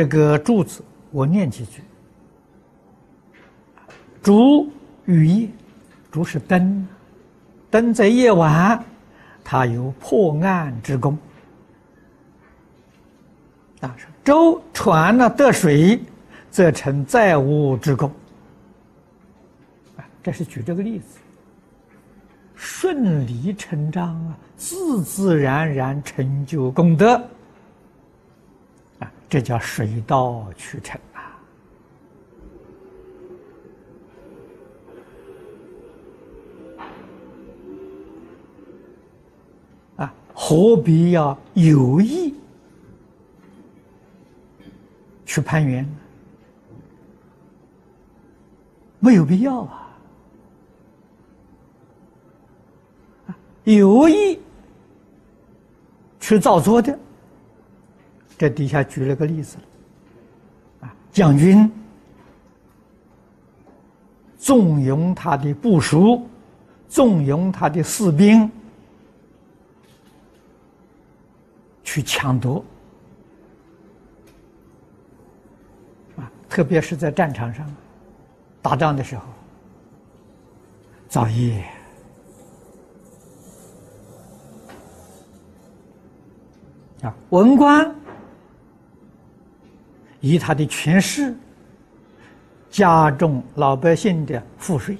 这个柱子，我念几句。烛与夜，烛是灯，灯在夜晚，它有破案之功。啊，舟船呢得水，则成载物之功。啊，这是举这个例子，顺理成章啊，自自然然成就功德。这叫水到渠成啊！啊，何必要有意？去攀缘，没有必要啊！有意去造作的，这底下举了个例子啊，将军纵容他的部属，纵容他的士兵去抢夺。特别是在战场上打仗的时候，造业啊，文官以他的权势加重老百姓的赋税。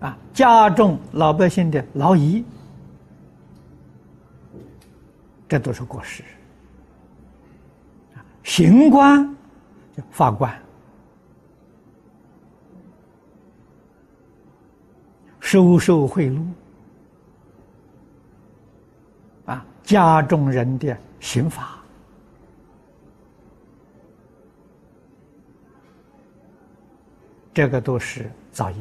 啊，加重老百姓的劳役，这都是过失。刑官，法官，收受贿赂，加重人的刑罚，这个都是造业。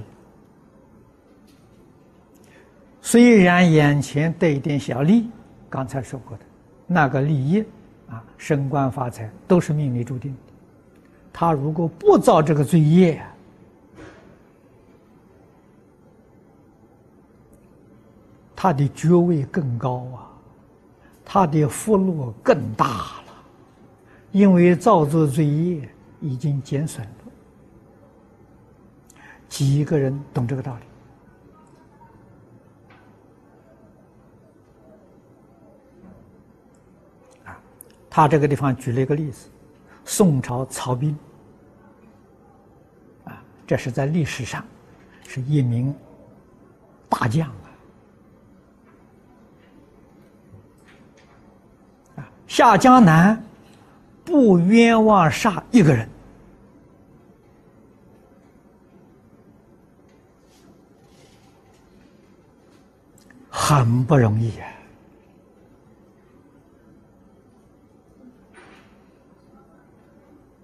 虽然眼前得一点小利，刚才说过的那个利益。啊，升官发财都是命里注定的。他如果不造这个罪业，他的爵位更高啊，他的福禄更大了。因为造作罪业已经减损了。几个人懂这个道理？啊他这个地方举了一个例子，宋朝曹彬，啊，这是在历史上是一名大将啊，下江南不冤枉杀一个人，很不容易啊。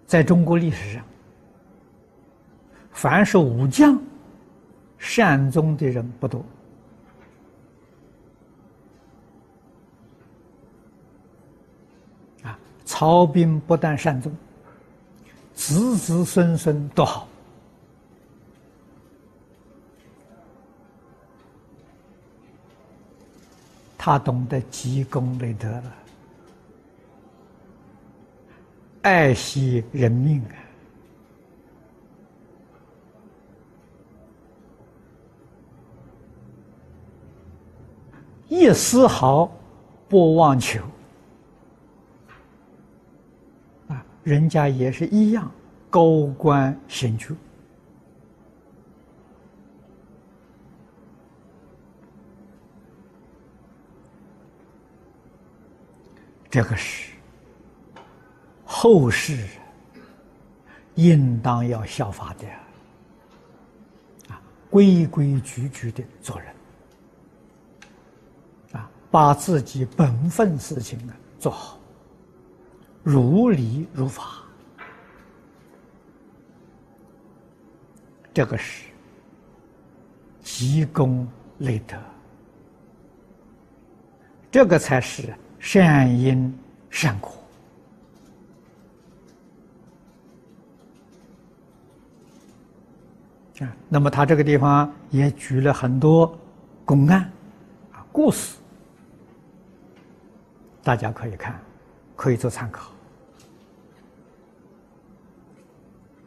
在中国历史上，凡是武将善终的人不多。啊，曹兵不但善终，子子孙孙都好。他懂得积功累德了。爱惜人命啊！一丝毫不妄求啊！人家也是一样，高官显爵这个是。后世应当要效法的啊，规规矩矩的做人啊，把自己本分事情呢做好，如理如法，这个是积功累德，这个才是善因善果。啊，那么他这个地方也举了很多公案啊故事大家可以看，可以做参考。